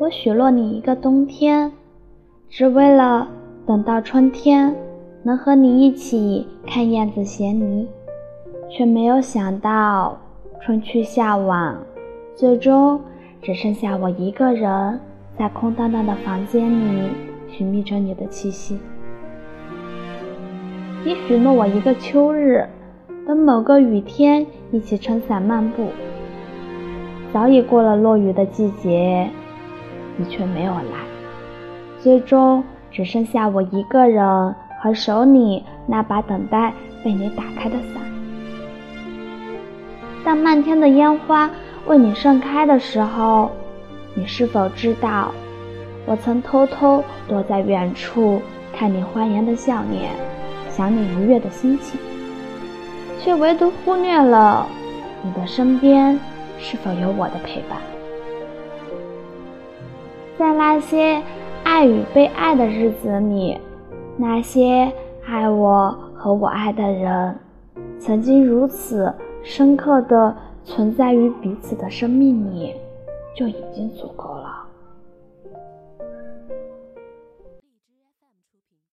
我许诺你一个冬天，只为了等到春天能和你一起看燕子衔泥，却没有想到春去夏往，最终只剩下我一个人在空荡荡的房间里寻觅着你的气息。你许诺我一个秋日，等某个雨天一起撑伞漫步，早已过了落雨的季节。你却没有来，最终只剩下我一个人和手里那把等待被你打开的伞。当漫天的烟花为你盛开的时候，你是否知道，我曾偷偷躲在远处看你欢颜的笑脸，想你愉悦的心情，却唯独忽略了你的身边是否有我的陪伴。在那些爱与被爱的日子里，那些爱我和我爱的人，曾经如此深刻的存在于彼此的生命里，就已经足够了。